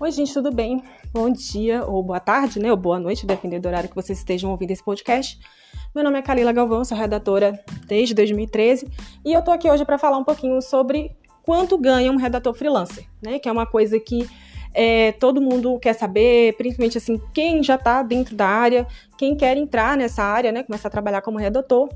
Oi, gente, tudo bem? Bom dia, ou boa tarde, né? Ou boa noite, dependendo do horário que vocês estejam ouvindo esse podcast. Meu nome é Kalila Galvão, sou redatora desde 2013 e eu tô aqui hoje para falar um pouquinho sobre quanto ganha um redator freelancer, né? Que é uma coisa que é, todo mundo quer saber, principalmente assim, quem já está dentro da área, quem quer entrar nessa área, né? Começar a trabalhar como redator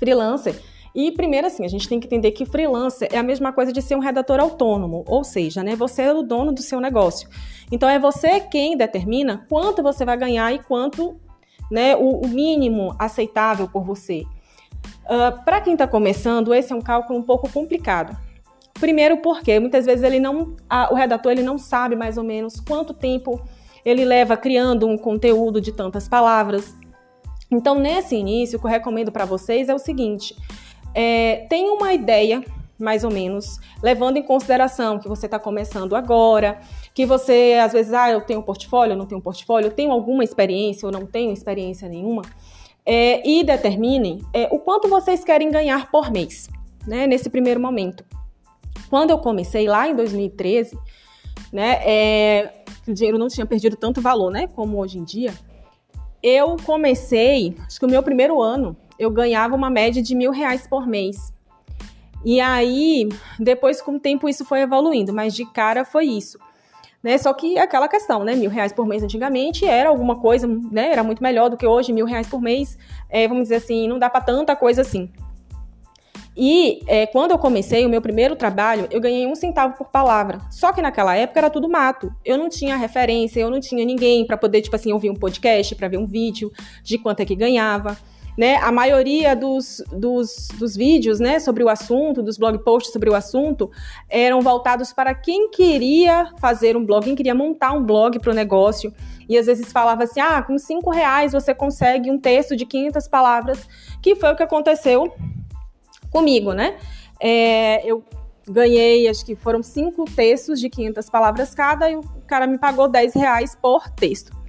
freelancer. E primeiro assim, a gente tem que entender que freelancer é a mesma coisa de ser um redator autônomo, ou seja, né, você é o dono do seu negócio. Então é você quem determina quanto você vai ganhar e quanto, né, o, o mínimo aceitável por você. Uh, ah, Para quem está começando, esse é um cálculo um pouco complicado. Primeiro porque muitas vezes ele não, a, o redator ele não sabe mais ou menos quanto tempo ele leva criando um conteúdo de tantas palavras. Então, nesse início, o que eu recomendo para vocês é o seguinte: é, tem uma ideia, mais ou menos, levando em consideração que você está começando agora, que você, às vezes, ah, eu tenho um portfólio, eu não tenho um portfólio, eu tenho alguma experiência ou não tenho experiência nenhuma, é, e determinem é, o quanto vocês querem ganhar por mês, né, nesse primeiro momento. Quando eu comecei lá em 2013, né, é, o dinheiro não tinha perdido tanto valor, né, como hoje em dia, eu comecei, acho que o meu primeiro ano, eu ganhava uma média de mil reais por mês. E aí, depois com o tempo isso foi evoluindo, mas de cara foi isso. Né? Só que aquela questão, né? Mil reais por mês antigamente era alguma coisa, né? Era muito melhor do que hoje, mil reais por mês, é, vamos dizer assim, não dá para tanta coisa assim. E é, quando eu comecei o meu primeiro trabalho, eu ganhei um centavo por palavra. Só que naquela época era tudo mato. Eu não tinha referência, eu não tinha ninguém para poder, tipo assim, ouvir um podcast, para ver um vídeo de quanto é que ganhava. Né, a maioria dos, dos, dos, vídeos né, sobre o assunto, dos blog posts sobre o assunto, eram voltados para quem queria fazer um blog, quem queria montar um blog para o negócio. E às vezes falava assim: ah, com cinco reais você consegue um texto de 500 palavras, que foi o que aconteceu comigo, né? É, eu ganhei, acho que foram cinco textos de 500 palavras cada, e o cara me pagou 10 reais por texto.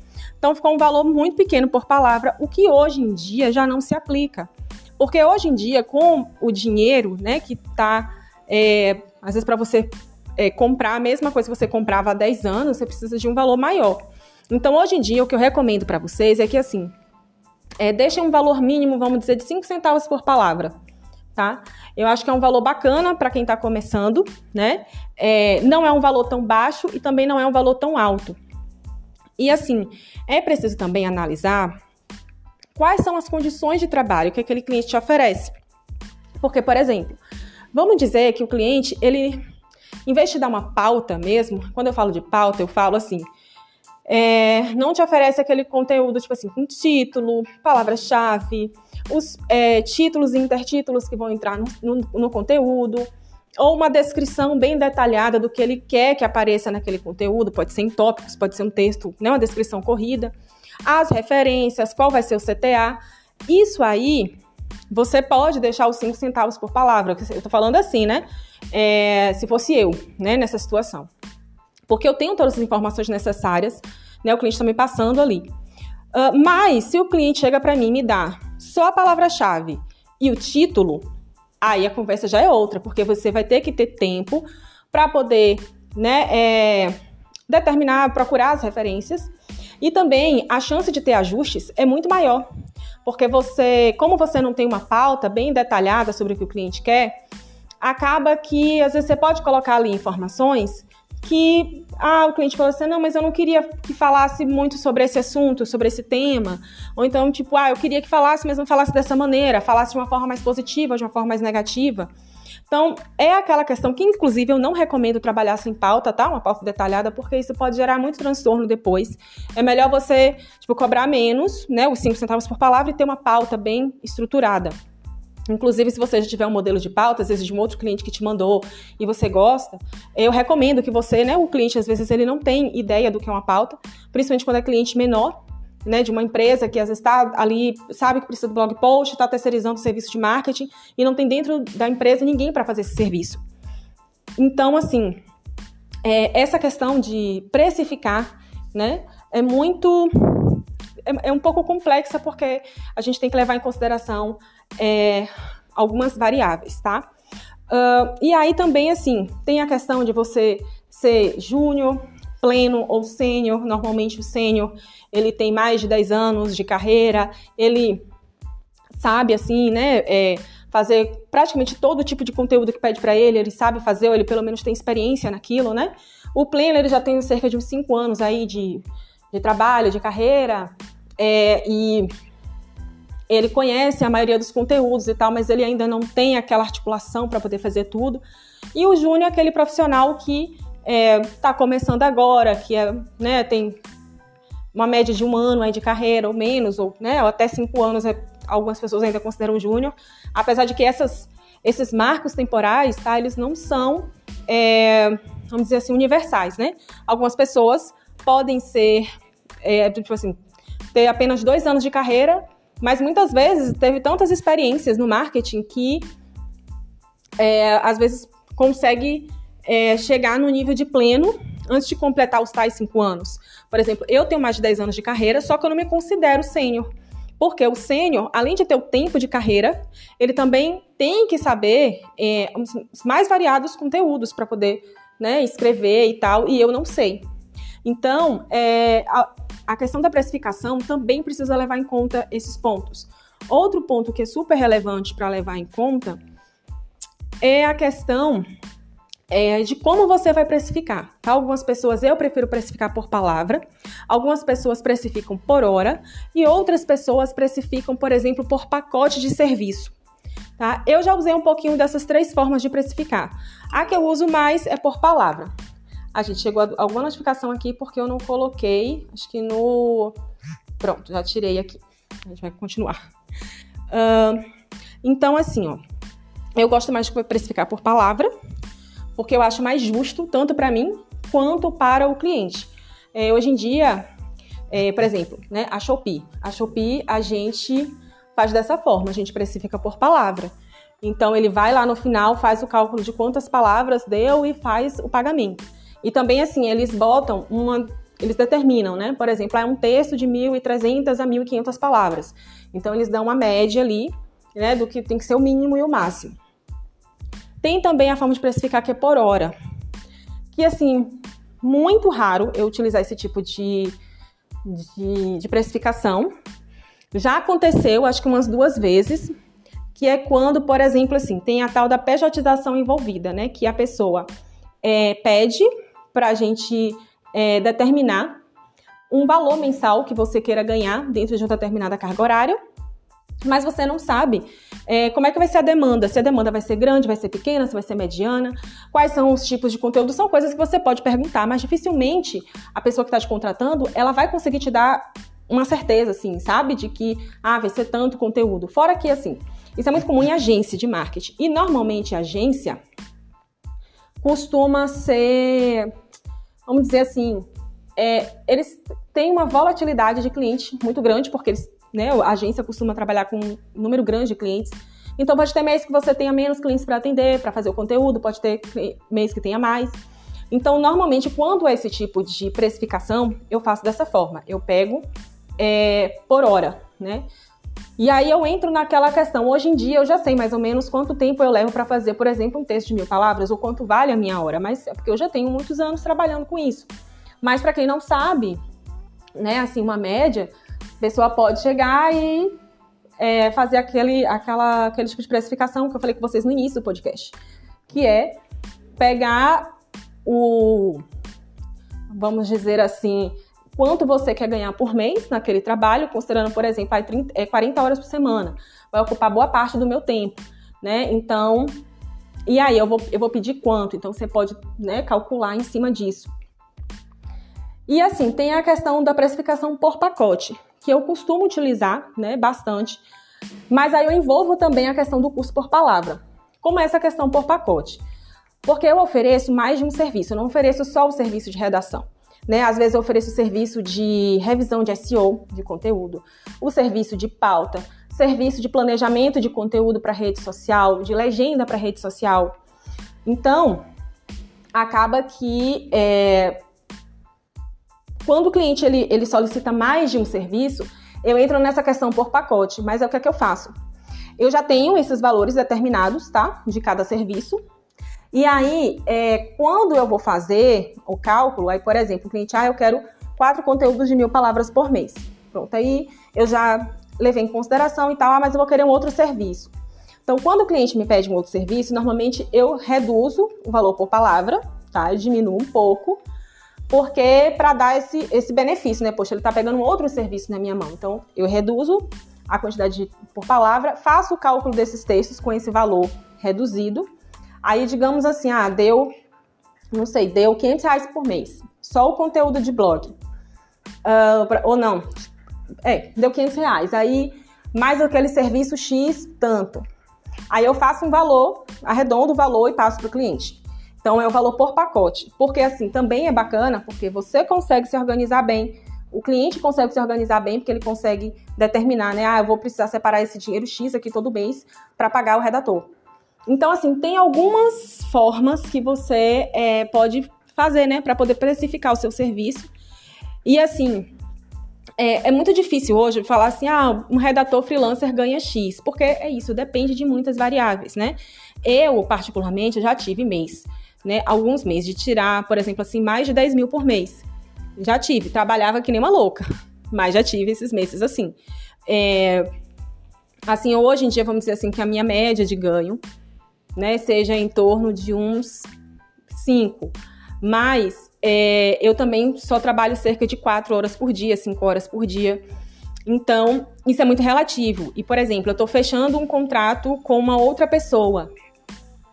Então ficou um valor muito pequeno por palavra, o que hoje em dia já não se aplica. Porque hoje em dia, com o dinheiro, né, que tá, é, às vezes para você é, comprar a mesma coisa que você comprava há 10 anos, você precisa de um valor maior. Então, hoje em dia, o que eu recomendo para vocês é que, assim, é, deixem um valor mínimo, vamos dizer, de 5 centavos por palavra, tá? Eu acho que é um valor bacana para quem está começando, né? É, não é um valor tão baixo e também não é um valor tão alto. E assim, é preciso também analisar quais são as condições de trabalho que aquele cliente te oferece. Porque, por exemplo, vamos dizer que o cliente, ele, em vez de dar uma pauta mesmo, quando eu falo de pauta, eu falo assim, é, não te oferece aquele conteúdo, tipo assim, com título, palavra-chave, os é, títulos e intertítulos que vão entrar no, no, no conteúdo, ou uma descrição bem detalhada do que ele quer que apareça naquele conteúdo, pode ser em tópicos, pode ser um texto, né, uma descrição corrida, as referências, qual vai ser o CTA. Isso aí, você pode deixar os 5 centavos por palavra, eu tô falando assim, né? É, se fosse eu, né, nessa situação. Porque eu tenho todas as informações necessárias, né, o cliente está me passando ali. Uh, mas, se o cliente chega para mim e me dá só a palavra-chave e o título, aí a conversa já é outra, porque você vai ter que ter tempo para poder né, é, determinar, procurar as referências. E também a chance de ter ajustes é muito maior, porque você, como você não tem uma pauta bem detalhada sobre o que o cliente quer, acaba que às vezes você pode colocar ali informações que ah, o cliente falou assim: não, mas eu não queria que falasse muito sobre esse assunto, sobre esse tema. Ou então, tipo, ah, eu queria que falasse, mas não falasse dessa maneira, falasse de uma forma mais positiva, de uma forma mais negativa. Então, é aquela questão que, inclusive, eu não recomendo trabalhar sem pauta, tá? Uma pauta detalhada, porque isso pode gerar muito transtorno depois. É melhor você, tipo, cobrar menos, né? Os 5 centavos por palavra e ter uma pauta bem estruturada. Inclusive, se você já tiver um modelo de pauta, às vezes de um outro cliente que te mandou e você gosta, eu recomendo que você, né, o cliente às vezes ele não tem ideia do que é uma pauta, principalmente quando é cliente menor, né, de uma empresa que às vezes está ali, sabe que precisa do blog post, está terceirizando o serviço de marketing e não tem dentro da empresa ninguém para fazer esse serviço. Então, assim, é, essa questão de precificar, né, é muito é, é, um pouco complexa porque a gente tem que levar em consideração é, algumas variáveis, tá? Uh, e aí também, assim, tem a questão de você ser júnior, pleno ou sênior. Normalmente o sênior, ele tem mais de 10 anos de carreira, ele sabe, assim, né, é, fazer praticamente todo tipo de conteúdo que pede para ele, ele sabe fazer, ou ele pelo menos tem experiência naquilo, né? O pleno, ele já tem cerca de uns 5 anos aí de, de trabalho, de carreira, é, e ele conhece a maioria dos conteúdos e tal, mas ele ainda não tem aquela articulação para poder fazer tudo. E o júnior é aquele profissional que está é, tá começando agora, que é, né, tem uma média de um ano aí de carreira ou menos, ou, né, ou até cinco anos, é, algumas pessoas ainda consideram júnior, apesar de que essas, esses marcos temporais, tá, eles não são, é, vamos dizer assim, universais, né? Algumas pessoas podem ser, é, tipo assim, ter apenas dois anos de carreira, mas muitas vezes teve tantas experiências no marketing que é, às vezes consegue é, chegar no nível de pleno antes de completar os tais cinco anos. Por exemplo, eu tenho mais de 10 anos de carreira, só que eu não me considero sênior. Porque o sênior, além de ter o tempo de carreira, ele também tem que saber é, os mais variados conteúdos para poder né, escrever e tal, e eu não sei. Então, é, a, a questão da precificação também precisa levar em conta esses pontos. Outro ponto que é super relevante para levar em conta é a questão é, de como você vai precificar. Tá? Algumas pessoas eu prefiro precificar por palavra, algumas pessoas precificam por hora e outras pessoas precificam, por exemplo, por pacote de serviço. Tá? Eu já usei um pouquinho dessas três formas de precificar. A que eu uso mais é por palavra. A gente chegou a alguma notificação aqui porque eu não coloquei, acho que no. Pronto, já tirei aqui. A gente vai continuar. Uh, então, assim, ó. Eu gosto mais de precificar por palavra, porque eu acho mais justo, tanto para mim quanto para o cliente. É, hoje em dia, é, por exemplo, né, a Shopee. A Shopee a gente faz dessa forma, a gente precifica por palavra. Então ele vai lá no final, faz o cálculo de quantas palavras deu e faz o pagamento. E também assim, eles botam uma eles determinam, né? Por exemplo, é um texto de 1.300 a 1.500 palavras. Então eles dão uma média ali, né, do que tem que ser o mínimo e o máximo. Tem também a forma de precificar que é por hora. Que, assim, muito raro eu utilizar esse tipo de, de, de precificação. Já aconteceu, acho que umas duas vezes, que é quando, por exemplo, assim, tem a tal da pejotização envolvida, né? Que a pessoa é, pede para a gente é, determinar um valor mensal que você queira ganhar dentro de uma determinada carga horária mas você não sabe é, como é que vai ser a demanda. Se a demanda vai ser grande, vai ser pequena, se vai ser mediana, quais são os tipos de conteúdo. São coisas que você pode perguntar, mas dificilmente a pessoa que está te contratando, ela vai conseguir te dar uma certeza, assim, sabe? De que, ah, vai ser tanto conteúdo. Fora que, assim, isso é muito comum em agência de marketing. E, normalmente, a agência costuma ser, vamos dizer assim, é, eles têm uma volatilidade de cliente muito grande, porque eles né? A agência costuma trabalhar com um número grande de clientes. Então pode ter mês que você tenha menos clientes para atender, para fazer o conteúdo, pode ter mês que tenha mais. Então, normalmente, quando é esse tipo de precificação, eu faço dessa forma. Eu pego é, por hora, né? E aí eu entro naquela questão. Hoje em dia eu já sei mais ou menos quanto tempo eu levo para fazer, por exemplo, um texto de mil palavras ou quanto vale a minha hora. Mas é porque eu já tenho muitos anos trabalhando com isso. Mas para quem não sabe, né, assim, uma média, a pessoa pode chegar e é, fazer aquele, aquela, aquele tipo de precificação que eu falei com vocês no início do podcast, que é pegar o, vamos dizer assim, quanto você quer ganhar por mês naquele trabalho, considerando, por exemplo, aí 30, é 40 horas por semana, vai ocupar boa parte do meu tempo, né? Então, e aí eu vou, eu vou pedir quanto? Então você pode né, calcular em cima disso. E assim, tem a questão da precificação por pacote, que eu costumo utilizar né, bastante, mas aí eu envolvo também a questão do curso por palavra. Como é essa questão por pacote? Porque eu ofereço mais de um serviço, eu não ofereço só o serviço de redação. Né? Às vezes eu ofereço serviço de revisão de SEO, de conteúdo, o serviço de pauta, serviço de planejamento de conteúdo para rede social, de legenda para rede social. Então, acaba que é, quando o cliente ele, ele solicita mais de um serviço, eu entro nessa questão por pacote, mas é o que é que eu faço? Eu já tenho esses valores determinados, tá? De cada serviço. E aí, é, quando eu vou fazer o cálculo, aí, por exemplo, o cliente, ah, eu quero quatro conteúdos de mil palavras por mês. Pronto, aí eu já levei em consideração e tal, ah, mas eu vou querer um outro serviço. Então, quando o cliente me pede um outro serviço, normalmente eu reduzo o valor por palavra, tá? Eu diminuo um pouco, porque para dar esse, esse benefício, né? Poxa, ele está pegando um outro serviço na minha mão. Então, eu reduzo a quantidade de, por palavra, faço o cálculo desses textos com esse valor reduzido. Aí, digamos assim, ah, deu, não sei, deu 500 reais por mês. Só o conteúdo de blog. Uh, pra, ou não, é, deu 500 reais. Aí, mais aquele serviço X, tanto. Aí eu faço um valor, arredondo o valor e passo para o cliente. Então é o valor por pacote. Porque assim, também é bacana, porque você consegue se organizar bem, o cliente consegue se organizar bem, porque ele consegue determinar, né? Ah, eu vou precisar separar esse dinheiro X aqui todo mês para pagar o redator. Então, assim, tem algumas formas que você é, pode fazer, né, para poder precificar o seu serviço. E assim, é, é, muito difícil hoje falar assim, ah, um redator freelancer ganha X, porque é isso, depende de muitas variáveis, né? Eu, particularmente, já tive mês, né? Alguns meses de tirar, por exemplo, assim, mais de 10 mil por mês. Já tive, trabalhava que nem uma louca, mas já tive esses meses assim. É, assim, hoje em dia, vamos dizer assim, que a minha média de ganho, né, seja em torno de uns 5. Mas é, eu também só trabalho cerca de 4 horas por dia, 5 horas por dia. Então, isso é muito relativo. E, por exemplo, eu estou fechando um contrato com uma outra pessoa.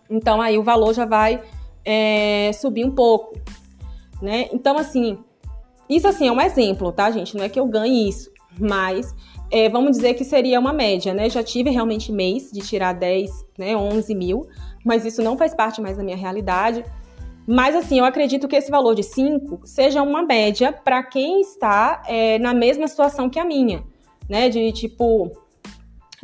Então, aí o valor já vai é, subir um pouco. Né? Então, assim, isso assim é um exemplo, tá, gente? Não é que eu ganhe isso, mas é, vamos dizer que seria uma média, né? Já tive realmente mês de tirar 10, né, 11 mil, mas isso não faz parte mais da minha realidade. Mas assim, eu acredito que esse valor de 5 seja uma média para quem está é, na mesma situação que a minha, né? De tipo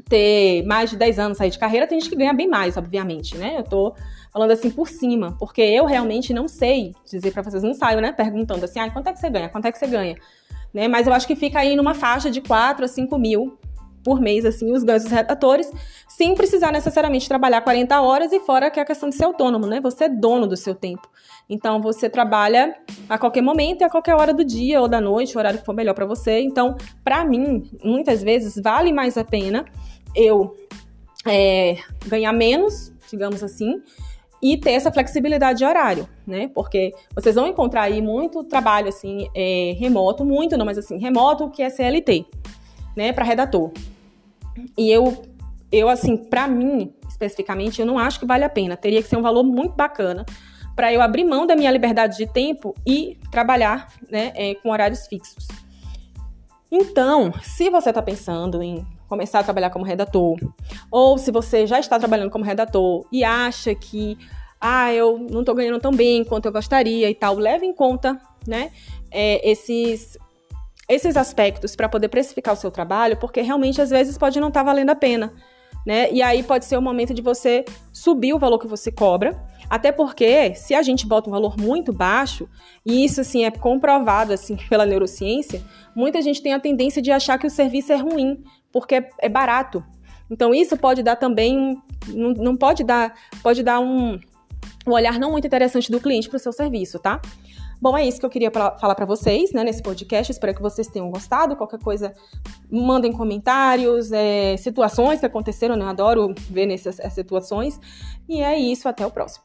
ter mais de 10 anos sair de carreira, tem gente que ganha bem mais, obviamente, né? Eu tô falando assim por cima, porque eu realmente não sei dizer para vocês, não saio, né? Perguntando assim, ah, quanto é que você ganha? Quanto é que você ganha? Né? Mas eu acho que fica aí numa faixa de 4 a 5 mil por mês, assim, os ganhos dos redatores, sem precisar necessariamente trabalhar 40 horas e fora que é a questão de ser autônomo, né? Você é dono do seu tempo. Então, você trabalha a qualquer momento e a qualquer hora do dia ou da noite, o horário que for melhor para você. Então, para mim, muitas vezes vale mais a pena eu é, ganhar menos, digamos assim, e ter essa flexibilidade de horário, né? Porque vocês vão encontrar aí muito trabalho assim é, remoto, muito não, mas assim remoto que é CLT, né? Para redator. E eu, eu assim, para mim, especificamente, eu não acho que vale a pena. Teria que ser um valor muito bacana para eu abrir mão da minha liberdade de tempo e trabalhar né, é, com horários fixos. Então, se você está pensando em começar a trabalhar como redator, ou se você já está trabalhando como redator e acha que ah, eu não estou ganhando tão bem quanto eu gostaria e tal, leve em conta, né, é, esses esses aspectos para poder precificar o seu trabalho, porque realmente às vezes pode não estar tá valendo a pena, né? E aí pode ser o momento de você subir o valor que você cobra, até porque se a gente bota um valor muito baixo, e isso assim é comprovado assim pela neurociência, muita gente tem a tendência de achar que o serviço é ruim, porque é barato. Então isso pode dar também não, pode dar, pode dar um, um olhar não muito interessante do cliente para o seu serviço, tá? Bom, é isso que eu queria falar para vocês, né, nesse podcast. Espero que vocês tenham gostado. Qualquer coisa, mandem comentários, é, situações que aconteceram, né? Eu adoro ver nessas situações. E é isso, até o próximo.